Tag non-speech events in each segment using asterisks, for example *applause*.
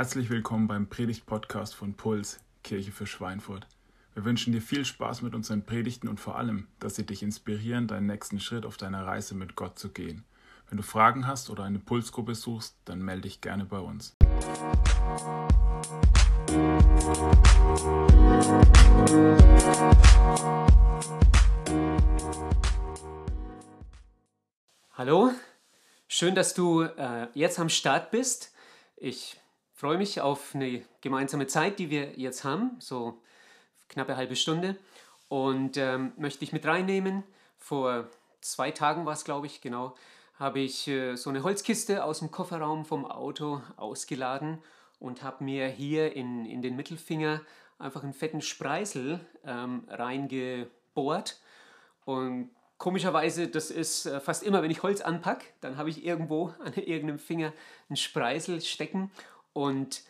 Herzlich willkommen beim Predigt-Podcast von Puls, Kirche für Schweinfurt. Wir wünschen dir viel Spaß mit unseren Predigten und vor allem, dass sie dich inspirieren, deinen nächsten Schritt auf deiner Reise mit Gott zu gehen. Wenn du Fragen hast oder eine Pulsgruppe suchst, dann melde dich gerne bei uns. Hallo, schön, dass du äh, jetzt am Start bist. Ich freue mich auf eine gemeinsame Zeit, die wir jetzt haben, so knappe halbe Stunde. Und ähm, möchte ich mit reinnehmen. Vor zwei Tagen war es, glaube ich, genau, habe ich äh, so eine Holzkiste aus dem Kofferraum vom Auto ausgeladen und habe mir hier in, in den Mittelfinger einfach einen fetten Spreißel ähm, reingebohrt. Und komischerweise, das ist äh, fast immer, wenn ich Holz anpacke, dann habe ich irgendwo *laughs* an irgendeinem Finger einen Spreißel stecken und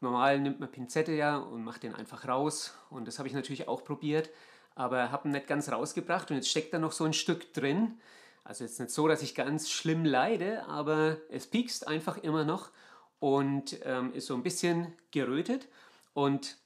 normal nimmt man Pinzette ja und macht den einfach raus. Und das habe ich natürlich auch probiert, aber habe ihn nicht ganz rausgebracht. Und jetzt steckt da noch so ein Stück drin. Also jetzt nicht so, dass ich ganz schlimm leide, aber es piekst einfach immer noch und ähm, ist so ein bisschen gerötet. Und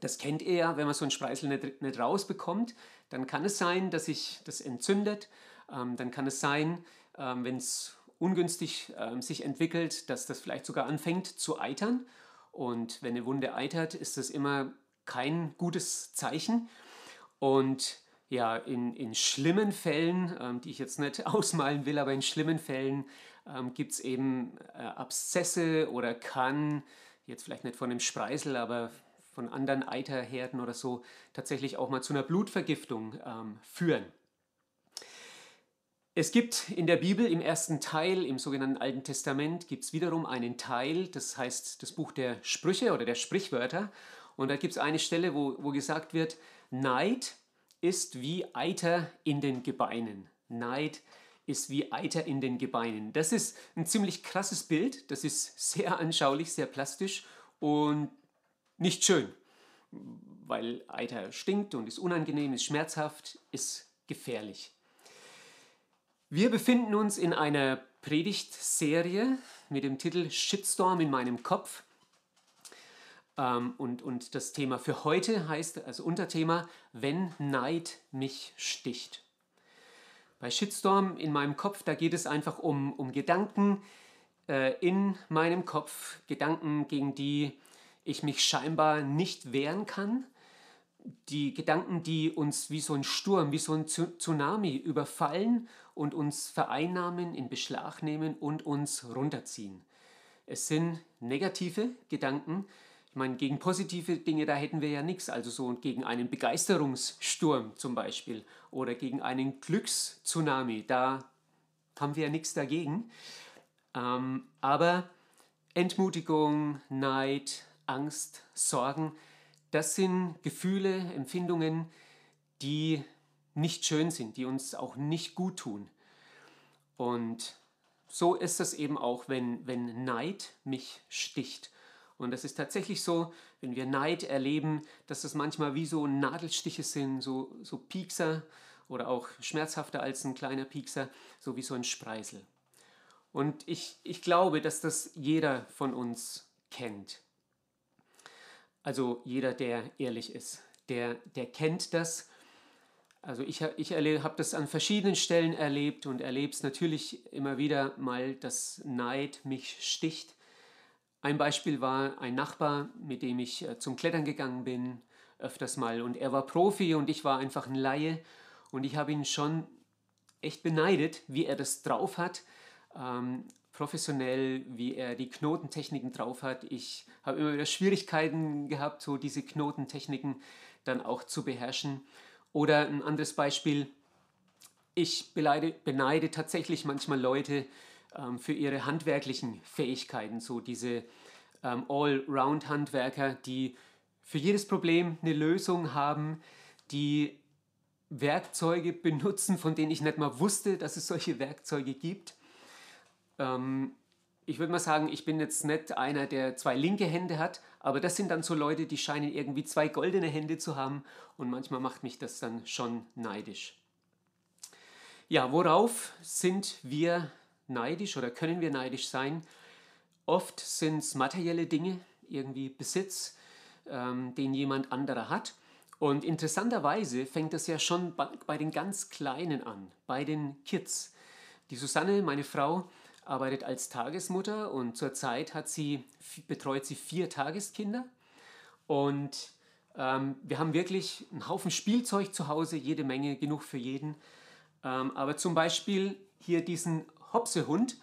das kennt ihr ja, wenn man so einen Spreißel nicht, nicht rausbekommt, dann kann es sein, dass sich das entzündet. Ähm, dann kann es sein, ähm, wenn es ungünstig ähm, sich entwickelt, dass das vielleicht sogar anfängt zu eitern. Und wenn eine Wunde eitert, ist das immer kein gutes Zeichen. Und ja, in, in schlimmen Fällen, ähm, die ich jetzt nicht *laughs* ausmalen will, aber in schlimmen Fällen ähm, gibt es eben äh, Abszesse oder kann, jetzt vielleicht nicht von dem Spreißel, aber von anderen Eiterherden oder so, tatsächlich auch mal zu einer Blutvergiftung ähm, führen. Es gibt in der Bibel im ersten Teil, im sogenannten Alten Testament, gibt es wiederum einen Teil, das heißt das Buch der Sprüche oder der Sprichwörter. Und da gibt es eine Stelle, wo, wo gesagt wird, Neid ist wie Eiter in den Gebeinen. Neid ist wie Eiter in den Gebeinen. Das ist ein ziemlich krasses Bild, das ist sehr anschaulich, sehr plastisch und nicht schön, weil Eiter stinkt und ist unangenehm, ist schmerzhaft, ist gefährlich. Wir befinden uns in einer Predigtserie mit dem Titel Shitstorm in meinem Kopf. Ähm, und, und das Thema für heute heißt, also Unterthema, wenn Neid mich sticht. Bei Shitstorm in meinem Kopf, da geht es einfach um, um Gedanken äh, in meinem Kopf, Gedanken, gegen die ich mich scheinbar nicht wehren kann, die Gedanken, die uns wie so ein Sturm, wie so ein Tsunami überfallen und uns vereinnahmen, in Beschlag nehmen und uns runterziehen. Es sind negative Gedanken. Ich meine, gegen positive Dinge, da hätten wir ja nichts. Also so gegen einen Begeisterungssturm zum Beispiel oder gegen einen Glückstsunami, da haben wir ja nichts dagegen. Ähm, aber Entmutigung, Neid, Angst, Sorgen, das sind Gefühle, Empfindungen, die nicht schön sind, die uns auch nicht gut tun. Und so ist es eben auch, wenn, wenn Neid mich sticht. Und das ist tatsächlich so, wenn wir Neid erleben, dass das manchmal wie so Nadelstiche sind, so, so Piekser oder auch schmerzhafter als ein kleiner Piekser, so wie so ein Spreißel. Und ich, ich glaube, dass das jeder von uns kennt. Also jeder, der ehrlich ist, der, der kennt das. Also ich, ich habe das an verschiedenen Stellen erlebt und erlebe es natürlich immer wieder mal, dass Neid mich sticht. Ein Beispiel war ein Nachbar, mit dem ich äh, zum Klettern gegangen bin, öfters mal. Und er war Profi und ich war einfach ein Laie. Und ich habe ihn schon echt beneidet, wie er das drauf hat. Ähm, professionell, wie er die Knotentechniken drauf hat. Ich habe immer wieder Schwierigkeiten gehabt, so diese Knotentechniken dann auch zu beherrschen. Oder ein anderes Beispiel, ich beneide, beneide tatsächlich manchmal Leute ähm, für ihre handwerklichen Fähigkeiten, so diese ähm, Allround-Handwerker, die für jedes Problem eine Lösung haben, die Werkzeuge benutzen, von denen ich nicht mal wusste, dass es solche Werkzeuge gibt. Ähm, ich würde mal sagen, ich bin jetzt nicht einer, der zwei linke Hände hat, aber das sind dann so Leute, die scheinen irgendwie zwei goldene Hände zu haben und manchmal macht mich das dann schon neidisch. Ja, worauf sind wir neidisch oder können wir neidisch sein? Oft sind es materielle Dinge, irgendwie Besitz, ähm, den jemand anderer hat. Und interessanterweise fängt das ja schon bei, bei den ganz Kleinen an, bei den Kids. Die Susanne, meine Frau, arbeitet als Tagesmutter und zurzeit hat sie, betreut sie vier Tageskinder. Und ähm, wir haben wirklich einen Haufen Spielzeug zu Hause, jede Menge, genug für jeden. Ähm, aber zum Beispiel hier diesen Hopsehund,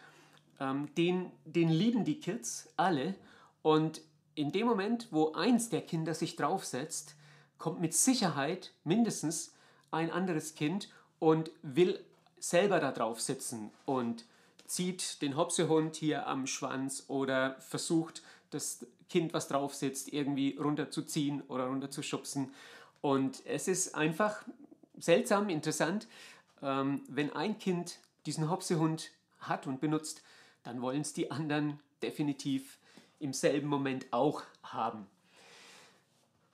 ähm, den, den lieben die Kids alle. Und in dem Moment, wo eins der Kinder sich draufsetzt, kommt mit Sicherheit mindestens ein anderes Kind und will selber da drauf sitzen und zieht den Hopsehund hier am Schwanz oder versucht, das Kind, was drauf sitzt, irgendwie runterzuziehen oder runterzuschubsen. Und es ist einfach seltsam, interessant, ähm, wenn ein Kind diesen Hopsehund hat und benutzt, dann wollen es die anderen definitiv im selben Moment auch haben.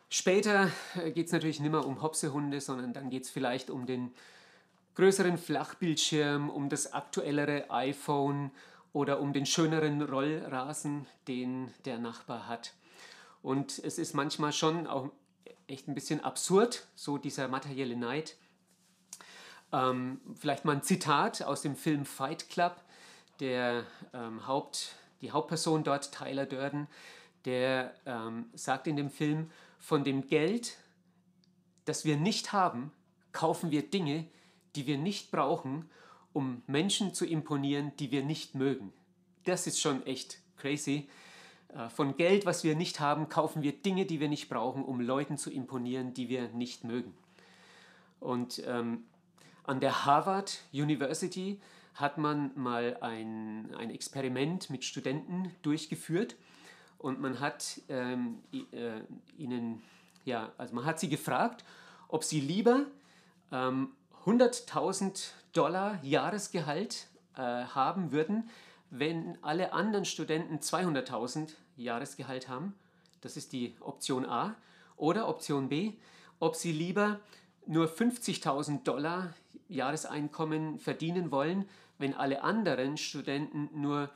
Später äh, geht es natürlich nicht mehr um Hopsehunde, sondern dann geht es vielleicht um den größeren Flachbildschirm, um das aktuellere iPhone oder um den schöneren Rollrasen, den der Nachbar hat. Und es ist manchmal schon auch echt ein bisschen absurd, so dieser materielle Neid. Ähm, vielleicht mal ein Zitat aus dem Film Fight Club. Der ähm, Haupt, die Hauptperson dort, Tyler Durden, der ähm, sagt in dem Film, von dem Geld, das wir nicht haben, kaufen wir Dinge, die wir nicht brauchen, um Menschen zu imponieren, die wir nicht mögen. Das ist schon echt crazy. Äh, von Geld, was wir nicht haben, kaufen wir Dinge, die wir nicht brauchen, um Leuten zu imponieren, die wir nicht mögen. Und ähm, an der Harvard University hat man mal ein, ein Experiment mit Studenten durchgeführt und man hat ähm, äh, ihnen, ja, also man hat sie gefragt, ob sie lieber ähm, 100.000 Dollar Jahresgehalt äh, haben würden, wenn alle anderen Studenten 200.000 Jahresgehalt haben. Das ist die Option A. Oder Option B, ob sie lieber nur 50.000 Dollar Jahreseinkommen verdienen wollen, wenn alle anderen Studenten nur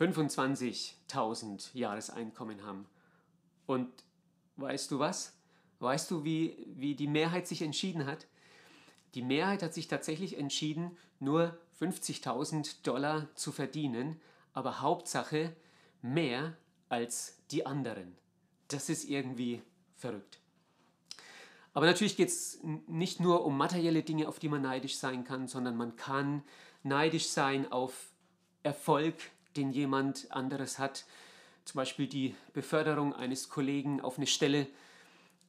25.000 Jahreseinkommen haben. Und weißt du was? Weißt du, wie, wie die Mehrheit sich entschieden hat? Die Mehrheit hat sich tatsächlich entschieden, nur 50.000 Dollar zu verdienen, aber Hauptsache mehr als die anderen. Das ist irgendwie verrückt. Aber natürlich geht es nicht nur um materielle Dinge, auf die man neidisch sein kann, sondern man kann neidisch sein auf Erfolg, den jemand anderes hat. Zum Beispiel die Beförderung eines Kollegen auf eine Stelle,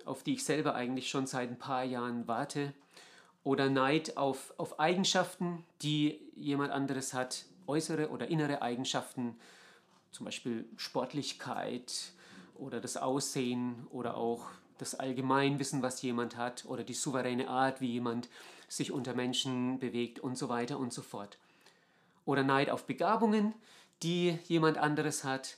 auf die ich selber eigentlich schon seit ein paar Jahren warte. Oder Neid auf, auf Eigenschaften, die jemand anderes hat, äußere oder innere Eigenschaften, zum Beispiel Sportlichkeit oder das Aussehen oder auch das Allgemeinwissen, was jemand hat oder die souveräne Art, wie jemand sich unter Menschen bewegt und so weiter und so fort. Oder Neid auf Begabungen, die jemand anderes hat.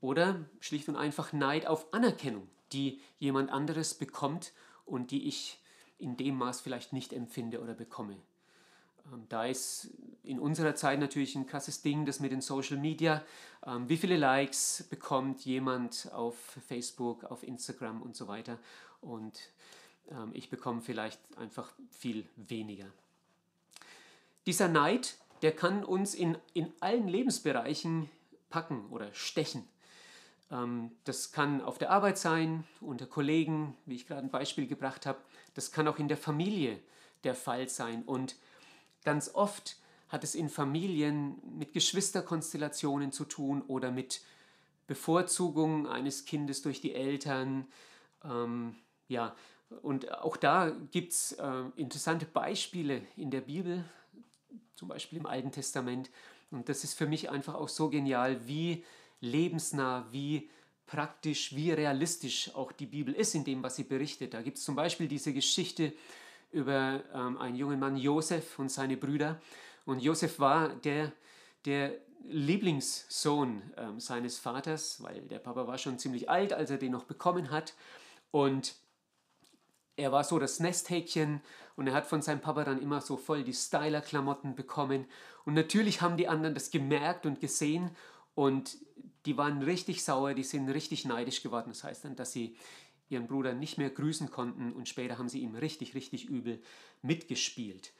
Oder schlicht und einfach Neid auf Anerkennung, die jemand anderes bekommt und die ich in dem Maß vielleicht nicht empfinde oder bekomme. Ähm, da ist in unserer Zeit natürlich ein krasses Ding, das mit den Social Media. Ähm, wie viele Likes bekommt jemand auf Facebook, auf Instagram und so weiter? Und ähm, ich bekomme vielleicht einfach viel weniger. Dieser Neid der kann uns in, in allen Lebensbereichen packen oder stechen. Das kann auf der Arbeit sein, unter Kollegen, wie ich gerade ein Beispiel gebracht habe. Das kann auch in der Familie der Fall sein. Und ganz oft hat es in Familien mit Geschwisterkonstellationen zu tun oder mit Bevorzugung eines Kindes durch die Eltern. Ähm, ja, und auch da gibt es äh, interessante Beispiele in der Bibel zum Beispiel im Alten Testament. Und das ist für mich einfach auch so genial, wie lebensnah, wie praktisch, wie realistisch auch die Bibel ist in dem, was sie berichtet. Da gibt es zum Beispiel diese Geschichte über ähm, einen jungen Mann, Josef und seine Brüder. Und Josef war der, der Lieblingssohn ähm, seines Vaters, weil der Papa war schon ziemlich alt, als er den noch bekommen hat. Und er war so das Nesthäkchen und er hat von seinem Papa dann immer so voll die Styler-Klamotten bekommen. Und natürlich haben die anderen das gemerkt und gesehen Und die waren richtig sauer, die sind richtig neidisch geworden. Das heißt dann, dass sie ihren Bruder nicht mehr grüßen konnten und später haben sie ihm richtig, richtig übel mitgespielt.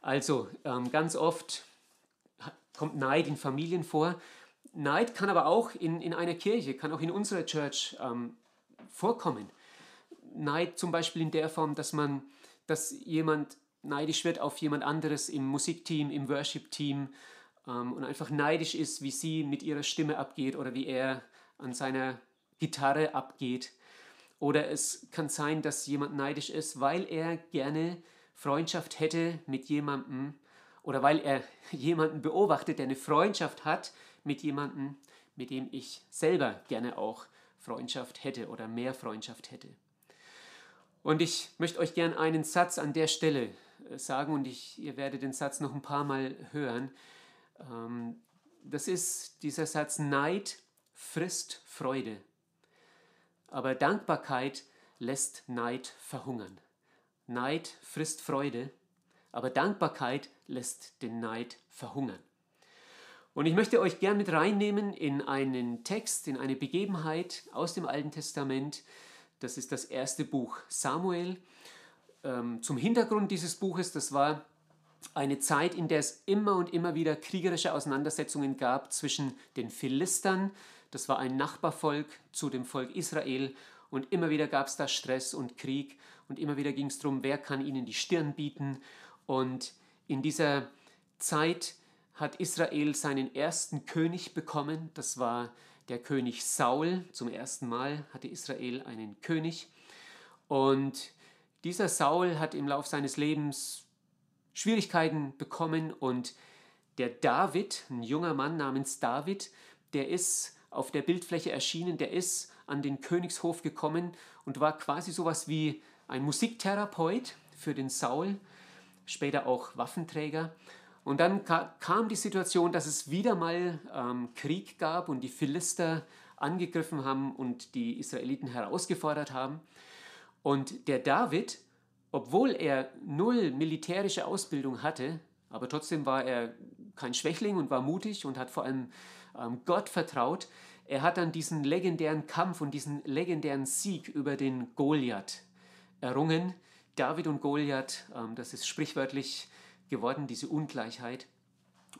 Also ähm, ganz oft kommt Neid in Familien vor. Neid kann aber auch in, in einer Kirche, kann auch in unserer Church ähm, vorkommen. Neid zum Beispiel in der Form, dass man, dass jemand neidisch wird auf jemand anderes im Musikteam, im Worship-Team ähm, und einfach neidisch ist, wie sie mit ihrer Stimme abgeht oder wie er an seiner Gitarre abgeht. Oder es kann sein, dass jemand neidisch ist, weil er gerne Freundschaft hätte mit jemandem oder weil er *laughs* jemanden beobachtet, der eine Freundschaft hat mit jemandem, mit dem ich selber gerne auch Freundschaft hätte oder mehr Freundschaft hätte. Und ich möchte euch gern einen Satz an der Stelle äh, sagen und ich, ihr werdet den Satz noch ein paar Mal hören. Ähm, das ist dieser Satz, Neid frisst Freude, aber Dankbarkeit lässt Neid verhungern. Neid frisst Freude, aber Dankbarkeit lässt den Neid verhungern. Und ich möchte euch gern mit reinnehmen in einen Text, in eine Begebenheit aus dem Alten Testament. Das ist das erste Buch Samuel. Ähm, zum Hintergrund dieses Buches, das war eine Zeit, in der es immer und immer wieder kriegerische Auseinandersetzungen gab zwischen den Philistern, das war ein Nachbarvolk zu dem Volk Israel, und immer wieder gab es da Stress und Krieg und immer wieder ging es darum, wer kann ihnen die Stirn bieten. Und in dieser Zeit hat Israel seinen ersten König bekommen. Das war der König Saul. Zum ersten Mal hatte Israel einen König. Und dieser Saul hat im Lauf seines Lebens Schwierigkeiten bekommen und der David, ein junger Mann namens David, der ist auf der Bildfläche erschienen, der ist an den Königshof gekommen und war quasi sowas wie ein Musiktherapeut für den Saul, später auch Waffenträger. Und dann kam die Situation, dass es wieder mal ähm, Krieg gab und die Philister angegriffen haben und die Israeliten herausgefordert haben. Und der David, obwohl er null militärische Ausbildung hatte, aber trotzdem war er kein Schwächling und war mutig und hat vor allem ähm, Gott vertraut, er hat dann diesen legendären Kampf und diesen legendären Sieg über den Goliath errungen. David und Goliath, ähm, das ist sprichwörtlich geworden, diese Ungleichheit.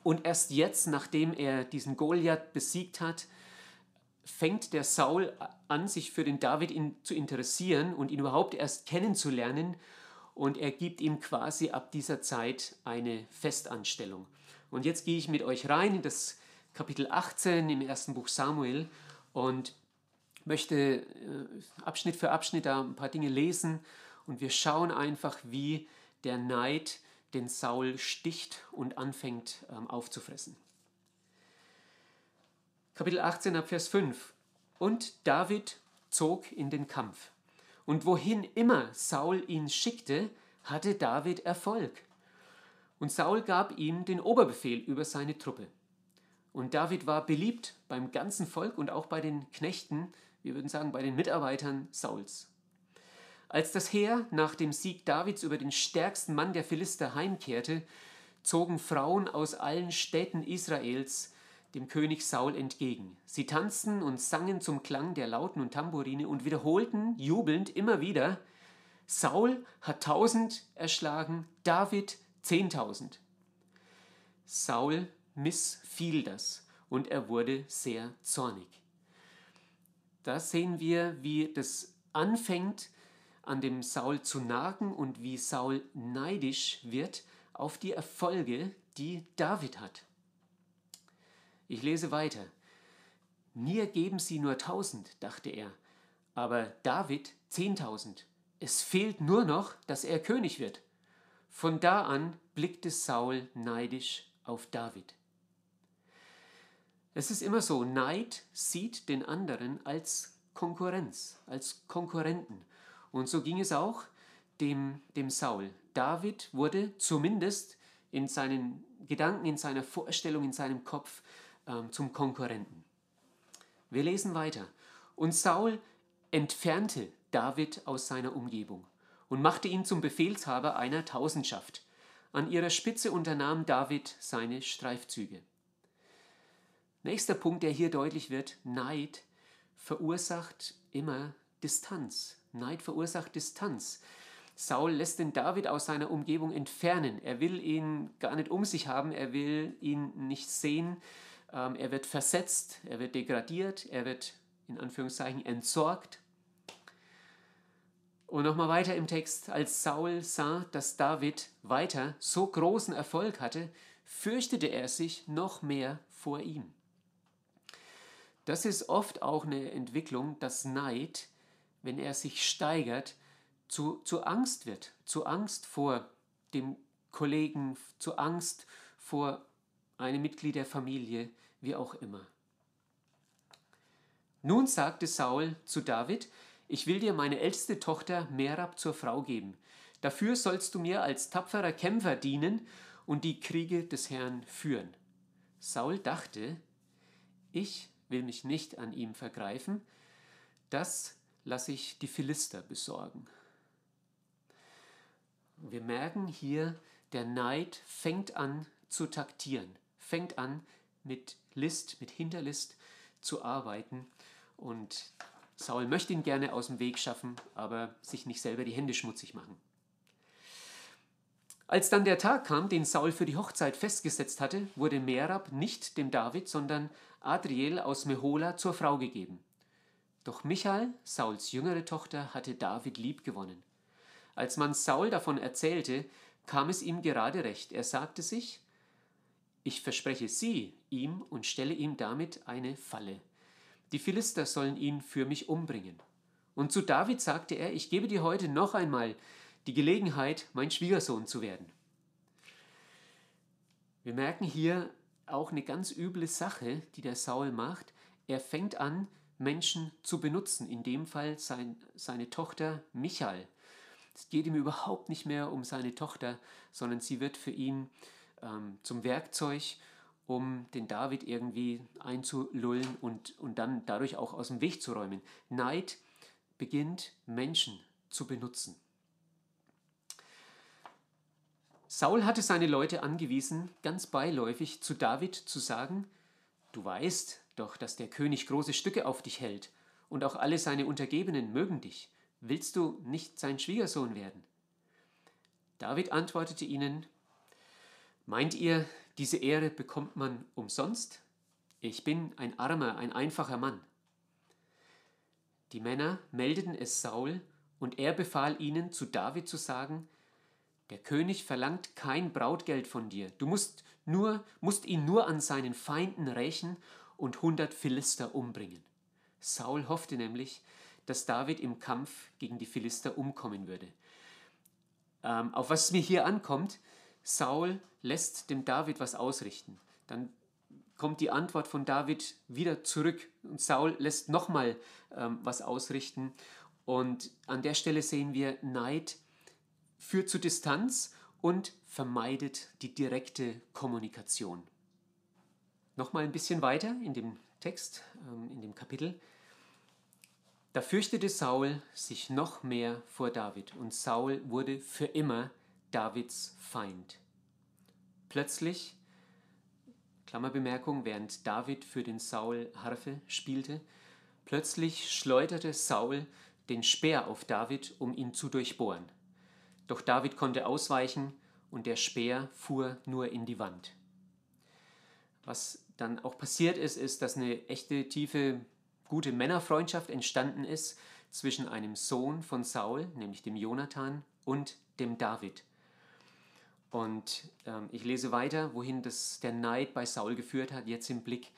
Und erst jetzt, nachdem er diesen Goliath besiegt hat, fängt der Saul an, sich für den David in, zu interessieren und ihn überhaupt erst kennenzulernen. Und er gibt ihm quasi ab dieser Zeit eine Festanstellung. Und jetzt gehe ich mit euch rein in das Kapitel 18 im ersten Buch Samuel und möchte äh, Abschnitt für Abschnitt da ein paar Dinge lesen und wir schauen einfach, wie der Neid den Saul sticht und anfängt ähm, aufzufressen. Kapitel 18 ab Vers 5. Und David zog in den Kampf. Und wohin immer Saul ihn schickte, hatte David Erfolg. Und Saul gab ihm den Oberbefehl über seine Truppe. Und David war beliebt beim ganzen Volk und auch bei den Knechten, wir würden sagen bei den Mitarbeitern Sauls. Als das Heer nach dem Sieg Davids über den stärksten Mann der Philister heimkehrte, zogen Frauen aus allen Städten Israels dem König Saul entgegen. Sie tanzten und sangen zum Klang der Lauten und Tamburine und wiederholten jubelnd immer wieder, Saul hat tausend erschlagen, David zehntausend. Saul missfiel das und er wurde sehr zornig. Da sehen wir, wie das anfängt, an dem Saul zu nagen und wie Saul neidisch wird auf die Erfolge, die David hat. Ich lese weiter. Mir geben sie nur tausend, dachte er, aber David zehntausend. Es fehlt nur noch, dass er König wird. Von da an blickte Saul neidisch auf David. Es ist immer so, Neid sieht den anderen als Konkurrenz, als Konkurrenten. Und so ging es auch dem, dem Saul. David wurde zumindest in seinen Gedanken, in seiner Vorstellung, in seinem Kopf ähm, zum Konkurrenten. Wir lesen weiter. Und Saul entfernte David aus seiner Umgebung und machte ihn zum Befehlshaber einer Tausendschaft. An ihrer Spitze unternahm David seine Streifzüge. Nächster Punkt, der hier deutlich wird, Neid verursacht immer Distanz. Neid verursacht Distanz. Saul lässt den David aus seiner Umgebung entfernen. Er will ihn gar nicht um sich haben, er will ihn nicht sehen. Ähm, er wird versetzt, er wird degradiert, er wird in Anführungszeichen entsorgt. Und nochmal weiter im Text, als Saul sah, dass David weiter so großen Erfolg hatte, fürchtete er sich noch mehr vor ihm. Das ist oft auch eine Entwicklung, dass Neid, wenn er sich steigert, zu, zu Angst wird, zu Angst vor dem Kollegen, zu Angst vor einem Mitglied der Familie, wie auch immer. Nun sagte Saul zu David, ich will dir meine älteste Tochter Merab zur Frau geben. Dafür sollst du mir als tapferer Kämpfer dienen und die Kriege des Herrn führen. Saul dachte, ich will mich nicht an ihm vergreifen, das lasse ich die Philister besorgen. Wir merken hier, der Neid fängt an zu taktieren, fängt an mit List, mit Hinterlist zu arbeiten und Saul möchte ihn gerne aus dem Weg schaffen, aber sich nicht selber die Hände schmutzig machen. Als dann der Tag kam, den Saul für die Hochzeit festgesetzt hatte, wurde Merab nicht dem David, sondern Adriel aus Mehola zur Frau gegeben. Doch Michael, Sauls jüngere Tochter, hatte David liebgewonnen. Als man Saul davon erzählte, kam es ihm gerade recht. Er sagte sich, ich verspreche sie ihm und stelle ihm damit eine Falle. Die Philister sollen ihn für mich umbringen. Und zu David sagte er, ich gebe dir heute noch einmal die Gelegenheit, mein Schwiegersohn zu werden. Wir merken hier auch eine ganz üble Sache, die der Saul macht. Er fängt an, Menschen zu benutzen, in dem Fall sein, seine Tochter Michael. Es geht ihm überhaupt nicht mehr um seine Tochter, sondern sie wird für ihn ähm, zum Werkzeug, um den David irgendwie einzulullen und, und dann dadurch auch aus dem Weg zu räumen. Neid beginnt Menschen zu benutzen. Saul hatte seine Leute angewiesen, ganz beiläufig zu David zu sagen, du weißt doch, dass der König große Stücke auf dich hält, und auch alle seine Untergebenen mögen dich. Willst du nicht sein Schwiegersohn werden? David antwortete ihnen, Meint ihr, diese Ehre bekommt man umsonst? Ich bin ein armer, ein einfacher Mann. Die Männer meldeten es Saul, und er befahl ihnen, zu David zu sagen, der König verlangt kein Brautgeld von dir. Du musst, nur, musst ihn nur an seinen Feinden rächen und hundert Philister umbringen. Saul hoffte nämlich, dass David im Kampf gegen die Philister umkommen würde. Ähm, auf was es mir hier ankommt, Saul lässt dem David was ausrichten. Dann kommt die Antwort von David wieder zurück und Saul lässt nochmal ähm, was ausrichten. Und an der Stelle sehen wir, Neid führt zu Distanz und vermeidet die direkte Kommunikation. Nochmal ein bisschen weiter in dem Text, ähm, in dem Kapitel. Da fürchtete Saul sich noch mehr vor David und Saul wurde für immer Davids Feind. Plötzlich, Klammerbemerkung, während David für den Saul Harfe spielte, plötzlich schleuderte Saul den Speer auf David, um ihn zu durchbohren. Doch David konnte ausweichen und der Speer fuhr nur in die Wand. Was dann auch passiert ist, ist, dass eine echte tiefe gute Männerfreundschaft entstanden ist zwischen einem Sohn von Saul, nämlich dem Jonathan, und dem David. Und ähm, ich lese weiter, wohin das, der Neid bei Saul geführt hat, jetzt im Blick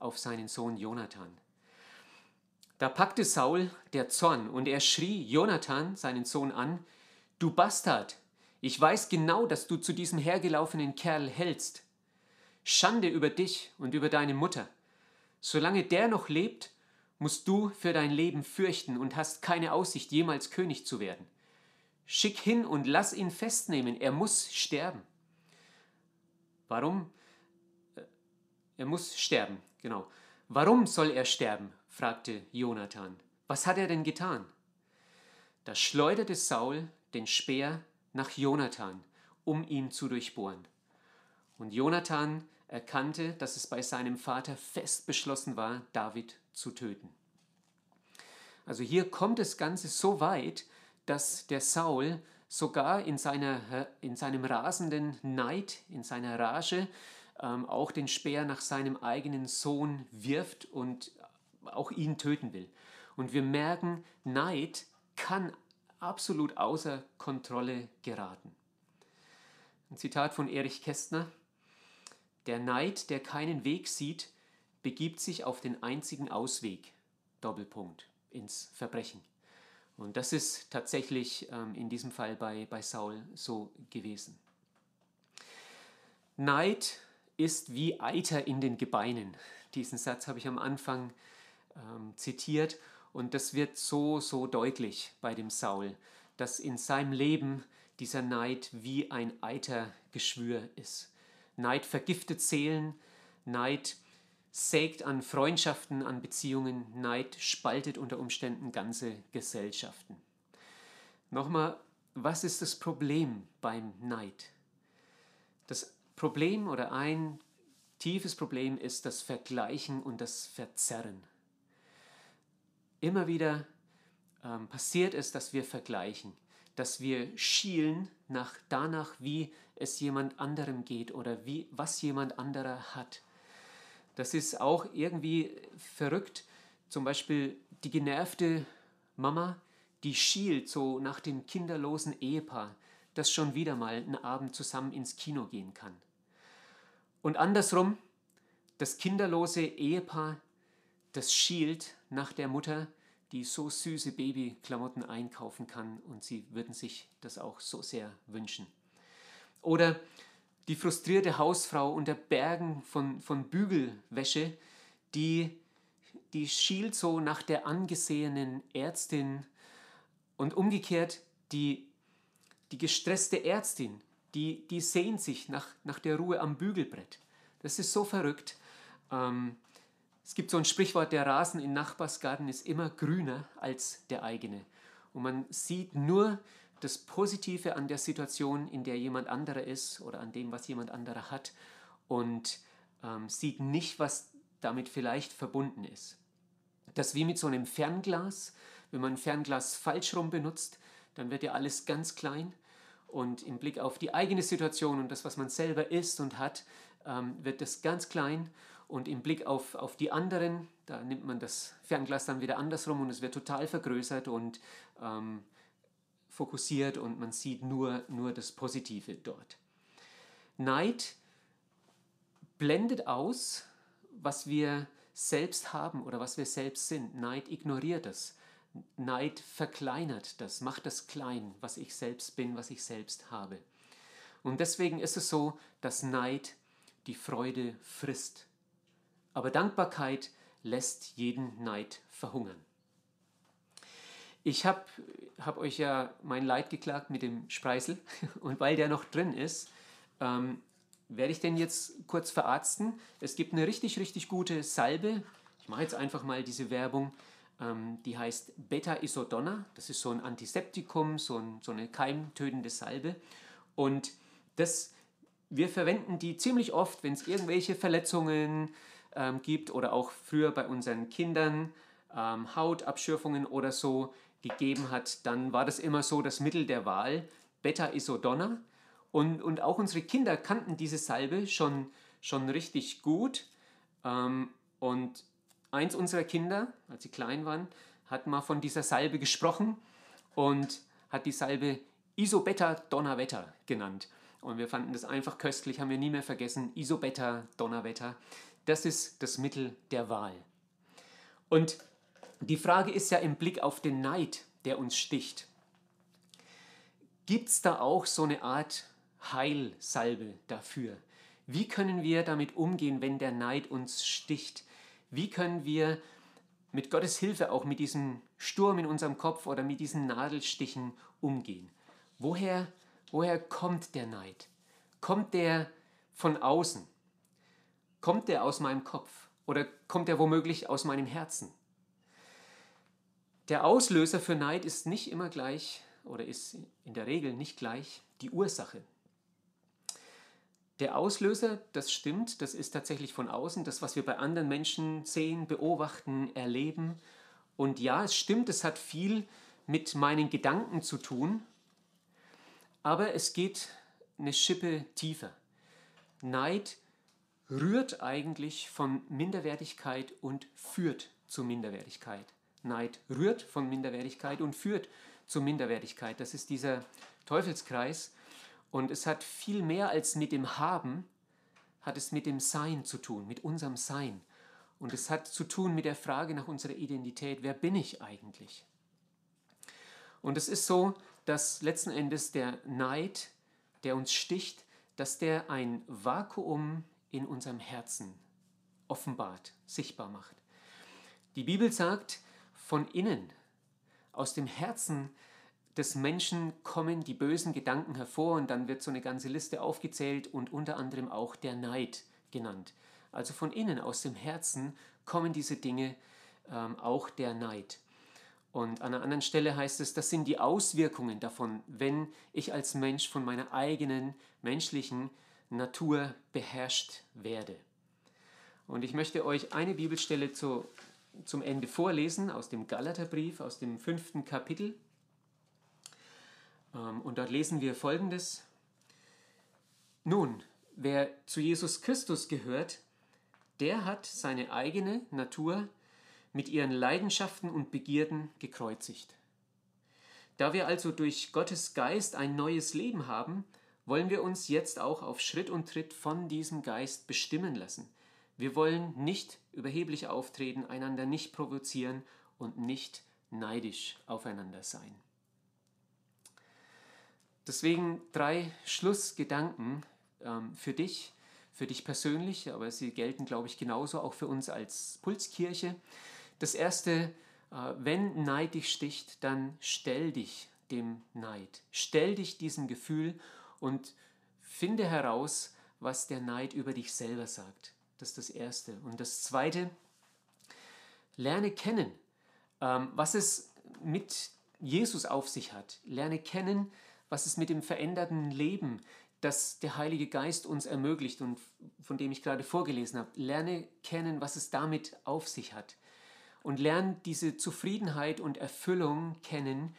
auf seinen Sohn Jonathan. Da packte Saul der Zorn und er schrie Jonathan, seinen Sohn, an: Du Bastard, ich weiß genau, dass du zu diesem hergelaufenen Kerl hältst. Schande über dich und über deine Mutter. Solange der noch lebt, musst du für dein Leben fürchten und hast keine Aussicht, jemals König zu werden. Schick hin und lass ihn festnehmen, er muss sterben. Warum? Äh, er muss sterben, genau. Warum soll er sterben? fragte Jonathan. Was hat er denn getan? Da schleuderte Saul den Speer nach Jonathan, um ihn zu durchbohren. Und Jonathan erkannte, dass es bei seinem Vater fest beschlossen war, David zu töten. Also hier kommt das Ganze so weit, dass der Saul sogar in, seiner, in seinem rasenden Neid, in seiner Rage, ähm, auch den Speer nach seinem eigenen Sohn wirft und auch ihn töten will. Und wir merken, Neid kann absolut außer Kontrolle geraten. Ein Zitat von Erich Kästner. Der Neid, der keinen Weg sieht, begibt sich auf den einzigen Ausweg, Doppelpunkt, ins Verbrechen. Und das ist tatsächlich ähm, in diesem Fall bei, bei Saul so gewesen. Neid ist wie Eiter in den Gebeinen. Diesen Satz habe ich am Anfang ähm, zitiert und das wird so, so deutlich bei dem Saul, dass in seinem Leben dieser Neid wie ein Eitergeschwür ist. Neid vergiftet Seelen, Neid sägt an Freundschaften, an Beziehungen, Neid spaltet unter Umständen ganze Gesellschaften. Nochmal, was ist das Problem beim Neid? Das Problem oder ein tiefes Problem ist das Vergleichen und das Verzerren. Immer wieder ähm, passiert es, dass wir vergleichen, dass wir schielen nach danach, wie es jemand anderem geht oder wie, was jemand anderer hat. Das ist auch irgendwie verrückt. Zum Beispiel die genervte Mama, die schielt so nach dem kinderlosen Ehepaar, das schon wieder mal einen Abend zusammen ins Kino gehen kann. Und andersrum, das kinderlose Ehepaar, das schielt nach der Mutter, die so süße Babyklamotten einkaufen kann und sie würden sich das auch so sehr wünschen. Oder die frustrierte Hausfrau unter Bergen von, von Bügelwäsche, die, die schielt so nach der angesehenen Ärztin und umgekehrt die, die gestresste Ärztin, die, die sehnt sich nach, nach der Ruhe am Bügelbrett. Das ist so verrückt. Ähm, es gibt so ein Sprichwort, der Rasen im Nachbarsgarten ist immer grüner als der eigene. Und man sieht nur das Positive an der Situation, in der jemand anderer ist oder an dem, was jemand anderer hat und ähm, sieht nicht, was damit vielleicht verbunden ist. Das ist wie mit so einem Fernglas. Wenn man ein Fernglas falsch rum benutzt, dann wird ja alles ganz klein und im Blick auf die eigene Situation und das, was man selber ist und hat, ähm, wird das ganz klein und im Blick auf, auf die anderen, da nimmt man das Fernglas dann wieder andersrum und es wird total vergrößert und ähm, fokussiert und man sieht nur, nur das Positive dort. Neid blendet aus, was wir selbst haben oder was wir selbst sind. Neid ignoriert das. Neid verkleinert das, macht das klein, was ich selbst bin, was ich selbst habe. Und deswegen ist es so, dass Neid die Freude frisst. Aber Dankbarkeit lässt jeden Neid verhungern. Ich habe hab euch ja mein Leid geklagt mit dem Spreisel *laughs* und weil der noch drin ist, ähm, werde ich den jetzt kurz verarzten. Es gibt eine richtig, richtig gute Salbe. Ich mache jetzt einfach mal diese Werbung. Ähm, die heißt Beta-Isodonna. Das ist so ein Antiseptikum, so, ein, so eine keimtötende Salbe. Und das, wir verwenden die ziemlich oft, wenn es irgendwelche Verletzungen ähm, gibt oder auch früher bei unseren Kindern ähm, Hautabschürfungen oder so gegeben hat, dann war das immer so das Mittel der Wahl, Beta-Isodonna. Und, und auch unsere Kinder kannten diese Salbe schon, schon richtig gut. Ähm, und eins unserer Kinder, als sie klein waren, hat mal von dieser Salbe gesprochen und hat die Salbe Isobeta Donnerwetter genannt. Und wir fanden das einfach köstlich, haben wir nie mehr vergessen. Isobeta Donnerwetter, das ist das Mittel der Wahl. Und die Frage ist ja im Blick auf den Neid, der uns sticht. Gibt es da auch so eine Art Heilsalbe dafür? Wie können wir damit umgehen, wenn der Neid uns sticht? Wie können wir mit Gottes Hilfe auch mit diesem Sturm in unserem Kopf oder mit diesen Nadelstichen umgehen? Woher, woher kommt der Neid? Kommt der von außen? Kommt der aus meinem Kopf? Oder kommt der womöglich aus meinem Herzen? Der Auslöser für Neid ist nicht immer gleich oder ist in der Regel nicht gleich die Ursache. Der Auslöser, das stimmt, das ist tatsächlich von außen, das, was wir bei anderen Menschen sehen, beobachten, erleben. Und ja, es stimmt, es hat viel mit meinen Gedanken zu tun, aber es geht eine Schippe tiefer. Neid rührt eigentlich von Minderwertigkeit und führt zu Minderwertigkeit. Neid rührt von Minderwertigkeit und führt zu Minderwertigkeit. Das ist dieser Teufelskreis. Und es hat viel mehr als mit dem Haben, hat es mit dem Sein zu tun, mit unserem Sein. Und es hat zu tun mit der Frage nach unserer Identität, wer bin ich eigentlich? Und es ist so, dass letzten Endes der Neid, der uns sticht, dass der ein Vakuum in unserem Herzen offenbart, sichtbar macht. Die Bibel sagt, von innen, aus dem Herzen des Menschen kommen die bösen Gedanken hervor und dann wird so eine ganze Liste aufgezählt und unter anderem auch der Neid genannt. Also von innen, aus dem Herzen kommen diese Dinge, ähm, auch der Neid. Und an einer anderen Stelle heißt es, das sind die Auswirkungen davon, wenn ich als Mensch von meiner eigenen menschlichen Natur beherrscht werde. Und ich möchte euch eine Bibelstelle zu, zum Ende vorlesen aus dem Galaterbrief, aus dem fünften Kapitel. Ähm, und dort lesen wir Folgendes. Nun, wer zu Jesus Christus gehört, der hat seine eigene Natur mit ihren Leidenschaften und Begierden gekreuzigt. Da wir also durch Gottes Geist ein neues Leben haben, wollen wir uns jetzt auch auf Schritt und Tritt von diesem Geist bestimmen lassen. Wir wollen nicht überheblich auftreten, einander nicht provozieren und nicht neidisch aufeinander sein. Deswegen drei Schlussgedanken ähm, für dich, für dich persönlich, aber sie gelten, glaube ich, genauso auch für uns als Pulskirche. Das erste, äh, wenn Neid dich sticht, dann stell dich dem Neid. Stell dich diesem Gefühl und finde heraus, was der Neid über dich selber sagt. Das ist das Erste. Und das Zweite, lerne kennen, ähm, was es mit Jesus auf sich hat. Lerne kennen, was es mit dem veränderten Leben, das der Heilige Geist uns ermöglicht und von dem ich gerade vorgelesen habe. Lerne kennen, was es damit auf sich hat. Und lerne diese Zufriedenheit und Erfüllung kennen,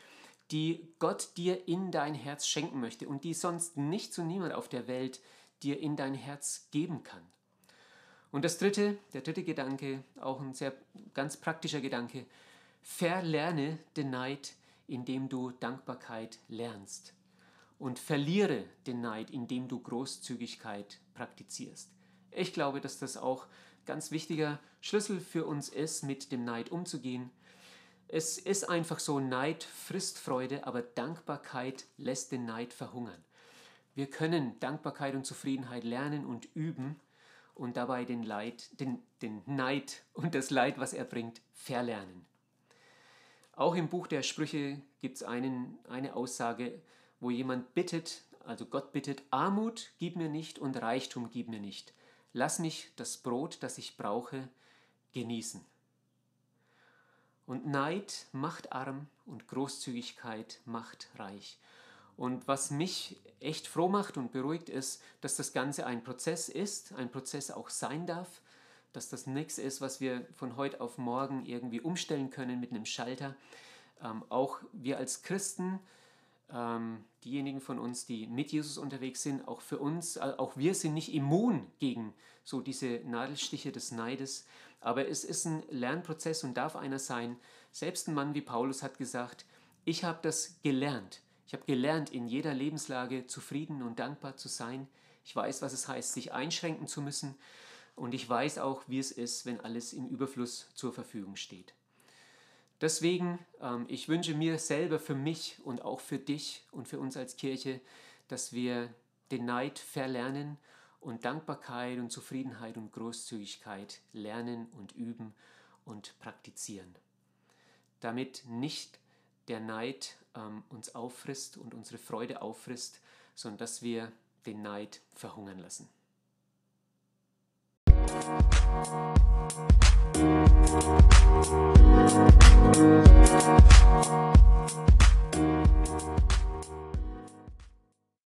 die Gott dir in dein Herz schenken möchte und die sonst nicht zu niemand auf der Welt dir in dein Herz geben kann. Und das dritte, der dritte Gedanke, auch ein sehr ganz praktischer Gedanke, verlerne den Neid, indem du Dankbarkeit lernst und verliere den Neid, indem du Großzügigkeit praktizierst. Ich glaube, dass das auch ganz wichtiger Schlüssel für uns ist, mit dem Neid umzugehen. Es ist einfach so, Neid frisst Freude, aber Dankbarkeit lässt den Neid verhungern. Wir können Dankbarkeit und Zufriedenheit lernen und üben und dabei den, Leid, den, den Neid und das Leid, was er bringt, verlernen. Auch im Buch der Sprüche gibt es eine Aussage, wo jemand bittet, also Gott bittet, Armut gib mir nicht und Reichtum gib mir nicht. Lass mich das Brot, das ich brauche, genießen. Und Neid macht arm und Großzügigkeit macht reich. Und was mich echt froh macht und beruhigt ist, dass das Ganze ein Prozess ist, ein Prozess auch sein darf, dass das nichts ist, was wir von heute auf morgen irgendwie umstellen können mit einem Schalter. Ähm, auch wir als Christen ähm, diejenigen von uns, die mit Jesus unterwegs sind, auch für uns, äh, auch wir sind nicht immun gegen so diese Nadelstiche des Neides, aber es ist ein Lernprozess und darf einer sein. Selbst ein Mann wie Paulus hat gesagt, ich habe das gelernt. Ich habe gelernt, in jeder Lebenslage zufrieden und dankbar zu sein. Ich weiß, was es heißt, sich einschränken zu müssen. Und ich weiß auch, wie es ist, wenn alles im Überfluss zur Verfügung steht. Deswegen, ähm, ich wünsche mir selber für mich und auch für dich und für uns als Kirche, dass wir den Neid verlernen und Dankbarkeit und Zufriedenheit und Großzügigkeit lernen und üben und praktizieren. Damit nicht der Neid ähm, uns auffrisst und unsere Freude auffrisst, sondern dass wir den Neid verhungern lassen. Musik